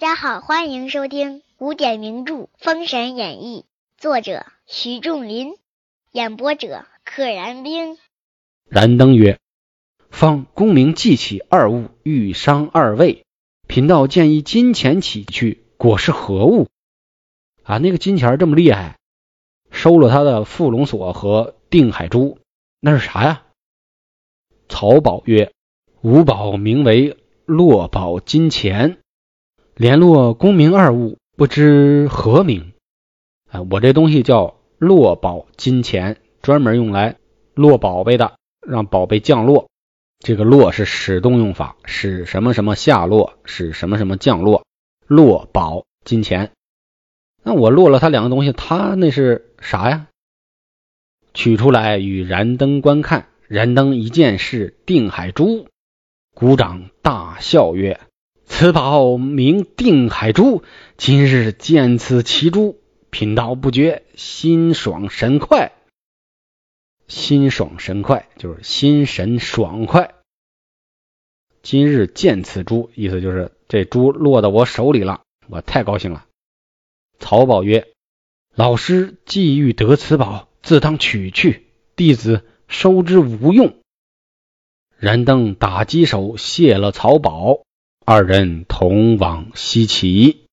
大家好，欢迎收听古典名著《封神演义》，作者徐仲林，演播者可燃冰。燃灯曰：“方公明记起二物，欲伤二位。贫道建议金钱起去，果是何物？”啊，那个金钱这么厉害，收了他的伏龙锁和定海珠，那是啥呀？曹宝曰：“吾宝名为落宝金钱。”联络功名二物，不知何名？啊，我这东西叫落宝金钱，专门用来落宝贝的，让宝贝降落。这个落是使动用法，使什么什么下落，使什么什么降落。落宝金钱，那我落了他两个东西，他那是啥呀？取出来与燃灯观看，燃灯一见是定海珠，鼓掌大笑曰。此宝名定海珠，今日见此奇珠，贫道不觉心爽神快。心爽神快就是心神爽快。今日见此珠，意思就是这珠落到我手里了，我太高兴了。曹宝曰：“老师既欲得此宝，自当取去，弟子收之无用。”燃灯打鸡手，谢了曹宝。二人同往西岐。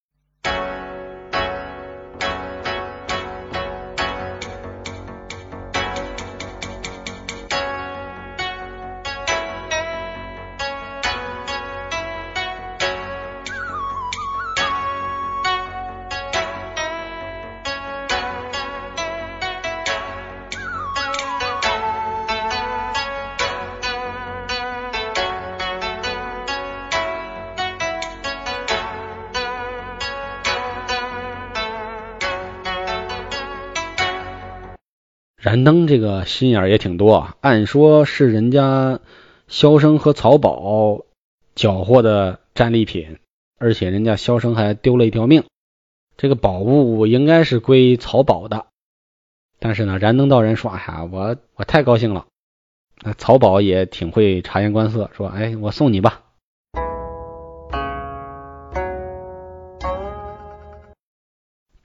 燃灯这个心眼也挺多啊，按说是人家萧生和曹宝缴获的战利品，而且人家萧生还丢了一条命，这个宝物应该是归曹宝的。但是呢，燃灯道人说：“哎呀，我我太高兴了。”那曹宝也挺会察言观色，说：“哎，我送你吧。”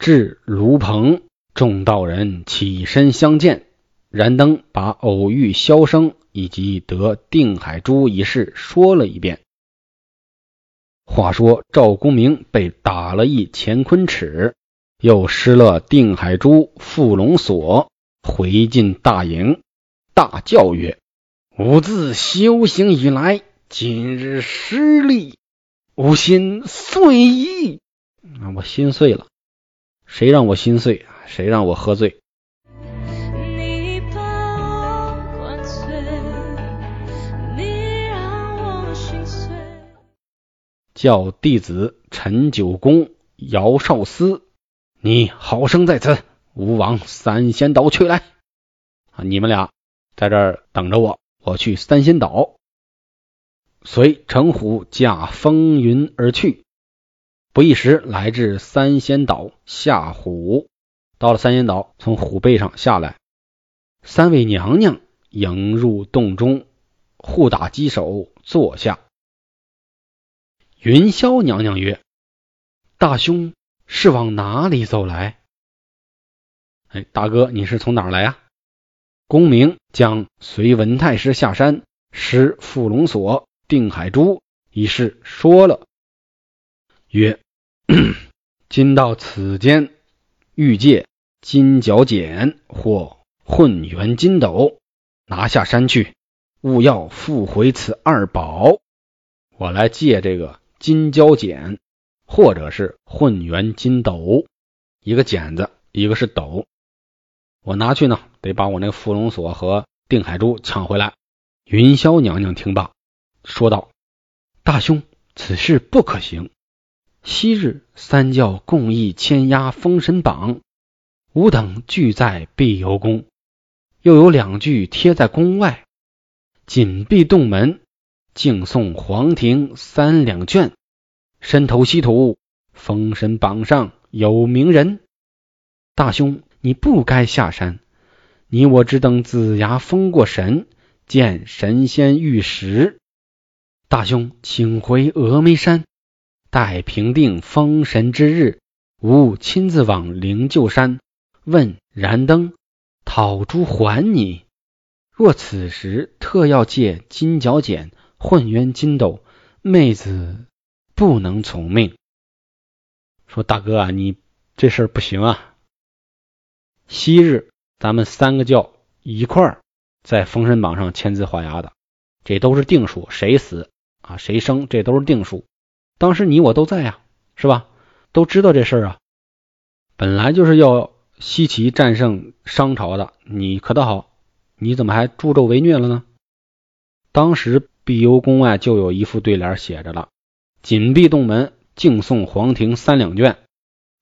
至卢棚。众道人起身相见，燃灯把偶遇萧生以及得定海珠一事说了一遍。话说赵公明被打了一乾坤尺，又失了定海珠、缚龙锁，回进大营，大叫曰：“吾自修行以来，今日失利，吾心碎矣！啊，我心碎了，谁让我心碎？”谁让我喝醉？叫弟子陈九公、姚少司，你好生在此，吾往三仙岛去来。啊，你们俩在这儿等着我，我去三仙岛。随程虎驾风云而去，不一时来至三仙岛下虎。到了三仙岛，从虎背上下来，三位娘娘迎入洞中，互打鸡手，坐下。云霄娘娘曰：“大兄是往哪里走来？”哎，大哥，你是从哪儿来啊？公明将随文太师下山施伏龙锁、定海珠一事说了，曰：“ 今到此间，欲借。”金角剪或混元金斗，拿下山去，勿要复回此二宝。我来借这个金角剪，或者是混元金斗，一个剪子，一个是斗。我拿去呢，得把我那个伏龙锁和定海珠抢回来。云霄娘娘听罢，说道：“大兄，此事不可行。昔日三教共议牵押封神榜。”吾等俱在碧游宫，又有两句贴在宫外，紧闭洞门，敬送皇庭三两卷。身投西土，封神榜上有名人。大兄，你不该下山。你我只等子牙封过神，见神仙玉石。大兄，请回峨眉山，待平定封神之日，吾亲自往灵鹫山问燃灯，讨珠还你。若此时特要借金角剪混冤金斗，妹子不能从命。说大哥啊，你这事儿不行啊！昔日咱们三个教一块儿在封神榜上签字画押的，这都是定数，谁死啊谁生，这都是定数。当时你我都在呀，是吧？都知道这事儿啊。本来就是要西岐战胜商朝的，你可倒好，你怎么还助纣为虐了呢？当时碧游宫外就有一副对联写着了：“紧闭洞门，敬送皇庭三两卷。”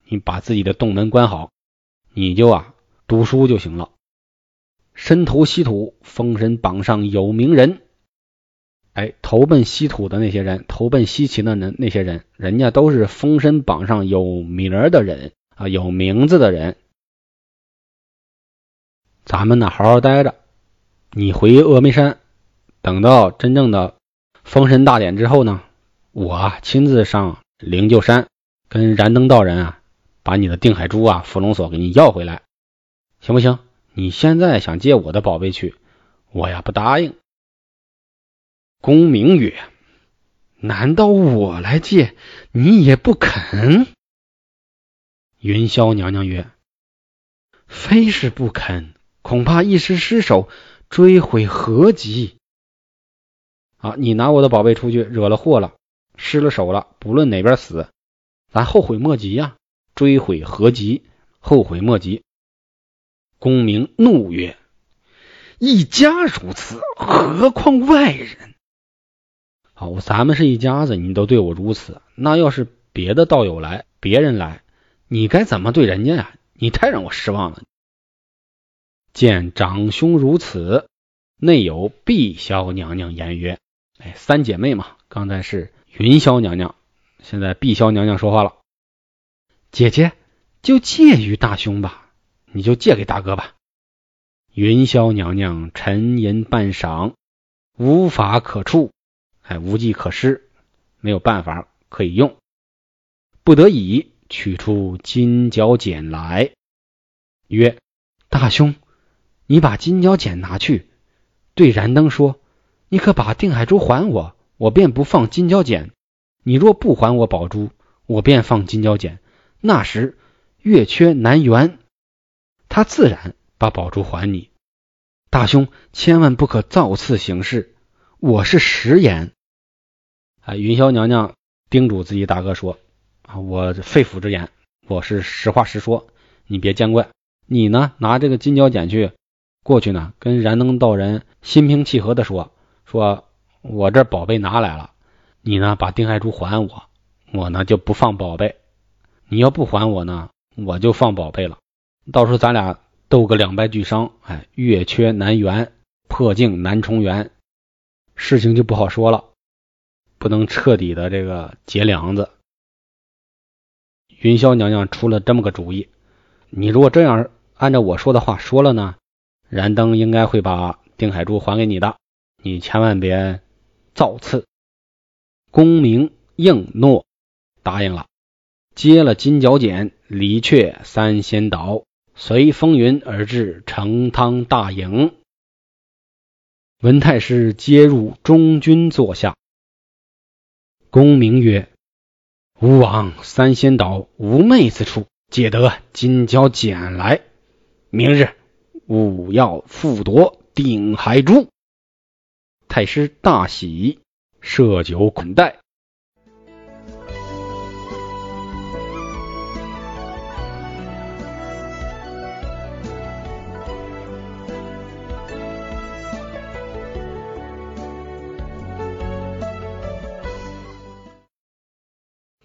你把自己的洞门关好，你就啊读书就行了。身投西土，封神榜上有名人。哎，投奔西土的那些人，投奔西岐的人，那些人，人家都是封神榜上有名的人啊，有名字的人。咱们呢，好好待着。你回峨眉山，等到真正的封神大典之后呢，我亲自上灵鹫山，跟燃灯道人啊，把你的定海珠啊、伏龙锁给你要回来，行不行？你现在想借我的宝贝去，我呀不答应。公明曰：“难道我来借，你也不肯？”云霄娘娘曰：“非是不肯，恐怕一时失手，追悔何及？”啊，你拿我的宝贝出去，惹了祸了，失了手了，不论哪边死，咱后悔莫及呀！追悔何及？后悔莫及。公明怒曰：“一家如此，何况外人？”好，咱们是一家子，你都对我如此，那要是别的道友来，别人来，你该怎么对人家呀？你太让我失望了。见长兄如此，内有碧霄娘娘言曰：“哎，三姐妹嘛，刚才是云霄娘娘，现在碧霄娘娘说话了。姐姐就借于大兄吧，你就借给大哥吧。”云霄娘娘沉吟半晌，无法可处。哎，无计可施，没有办法可以用，不得已取出金角剪来，曰：“大兄，你把金角剪拿去，对燃灯说：‘你可把定海珠还我，我便不放金角剪；你若不还我宝珠，我便放金角剪。那时月缺难圆，他自然把宝珠还你。大兄千万不可造次行事，我是实言。’”啊，云霄娘娘叮嘱自己大哥说：“啊，我肺腑之言，我是实话实说，你别见怪。你呢，拿这个金角剪去，过去呢，跟燃灯道人心平气和的说，说我这宝贝拿来了，你呢，把定海珠还我，我呢就不放宝贝。你要不还我呢，我就放宝贝了。到时候咱俩斗个两败俱伤，哎，月缺难圆，破镜难重圆，事情就不好说了。”不能彻底的这个结梁子。云霄娘娘出了这么个主意，你如果这样按照我说的话说了呢，燃灯应该会把定海珠还给你的，你千万别造次。公明应诺，答应了，接了金角剪，离却三仙岛，随风云而至成汤大营。文太师接入中军坐下。公明曰：“吾往三仙岛无妹子处，借得金角剪来。明日吾要复夺定海珠。”太师大喜，设酒款待。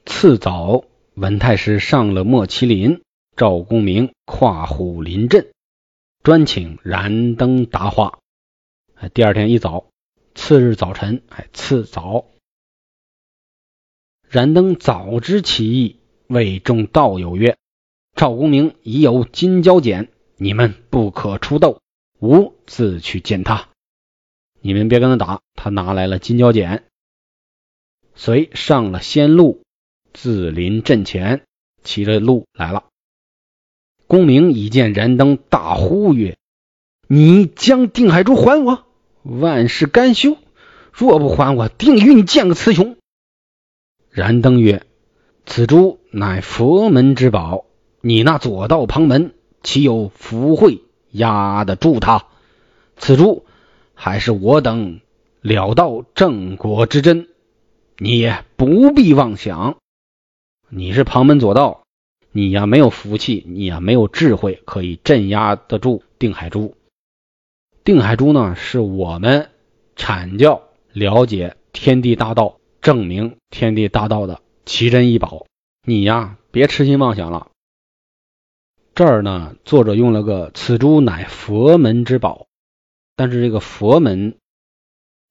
次早，文太师上了莫麒麟，赵公明跨虎临阵，专请燃灯答话。第二天一早，次日早晨，哎，次早，燃灯早知其意，谓众道友曰：“赵公明已有金交剪，你们不可出斗，吾自去见他。你们别跟他打，他拿来了金交剪，遂上了仙路。”自临阵前，骑着鹿来了。公明一见燃灯，大呼曰：“你将定海珠还我，万事甘休！若不还我，定与你见个雌雄。”燃灯曰：“此珠乃佛门之宝，你那左道旁门岂有福慧压得住他？此珠还是我等了道正果之真，你也不必妄想。你是旁门左道，你呀没有福气，你呀没有智慧，可以镇压得住定海珠。定海珠呢，是我们阐教了解天地大道。”证明天地大道的奇珍异宝，你呀别痴心妄想了。这儿呢，作者用了个“此珠乃佛门之宝”，但是这个佛门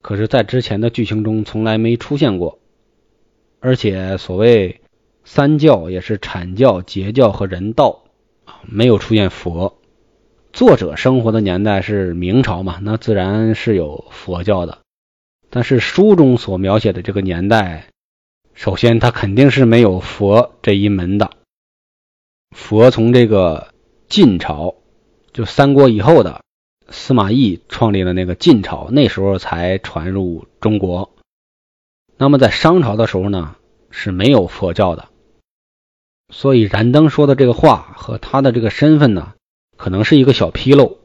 可是在之前的剧情中从来没出现过，而且所谓三教也是阐教、截教和人道啊没有出现佛。作者生活的年代是明朝嘛，那自然是有佛教的。但是书中所描写的这个年代，首先它肯定是没有佛这一门的。佛从这个晋朝，就三国以后的司马懿创立的那个晋朝，那时候才传入中国。那么在商朝的时候呢，是没有佛教的。所以燃灯说的这个话和他的这个身份呢，可能是一个小纰漏。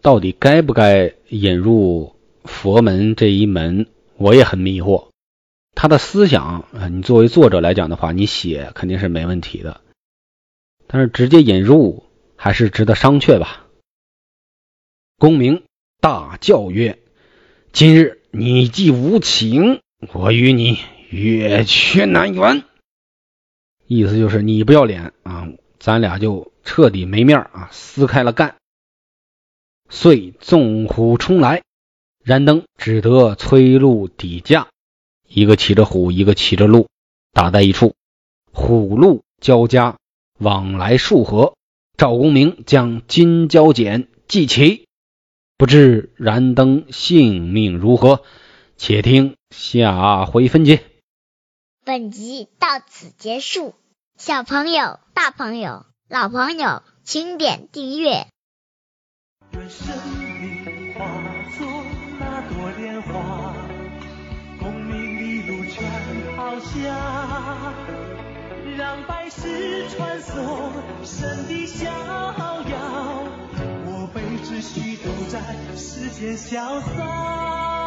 到底该不该引入？佛门这一门，我也很迷惑。他的思想啊，你作为作者来讲的话，你写肯定是没问题的。但是直接引入还是值得商榷吧。公明大叫曰：“今日你既无情，我与你越缺难圆。”意思就是你不要脸啊，咱俩就彻底没面啊，撕开了干。遂纵虎冲来。燃灯只得催鹿抵驾，一个骑着虎，一个骑着鹿，打在一处，虎鹿交加，往来数合。赵公明将金交锏系齐，不知燃灯性命如何？且听下回分解。本集到此结束，小朋友、大朋友、老朋友，请点订阅。愿生命化作那朵莲花，功名利禄全抛下，让百世穿梭，神的逍遥，我辈只需都在世间潇洒。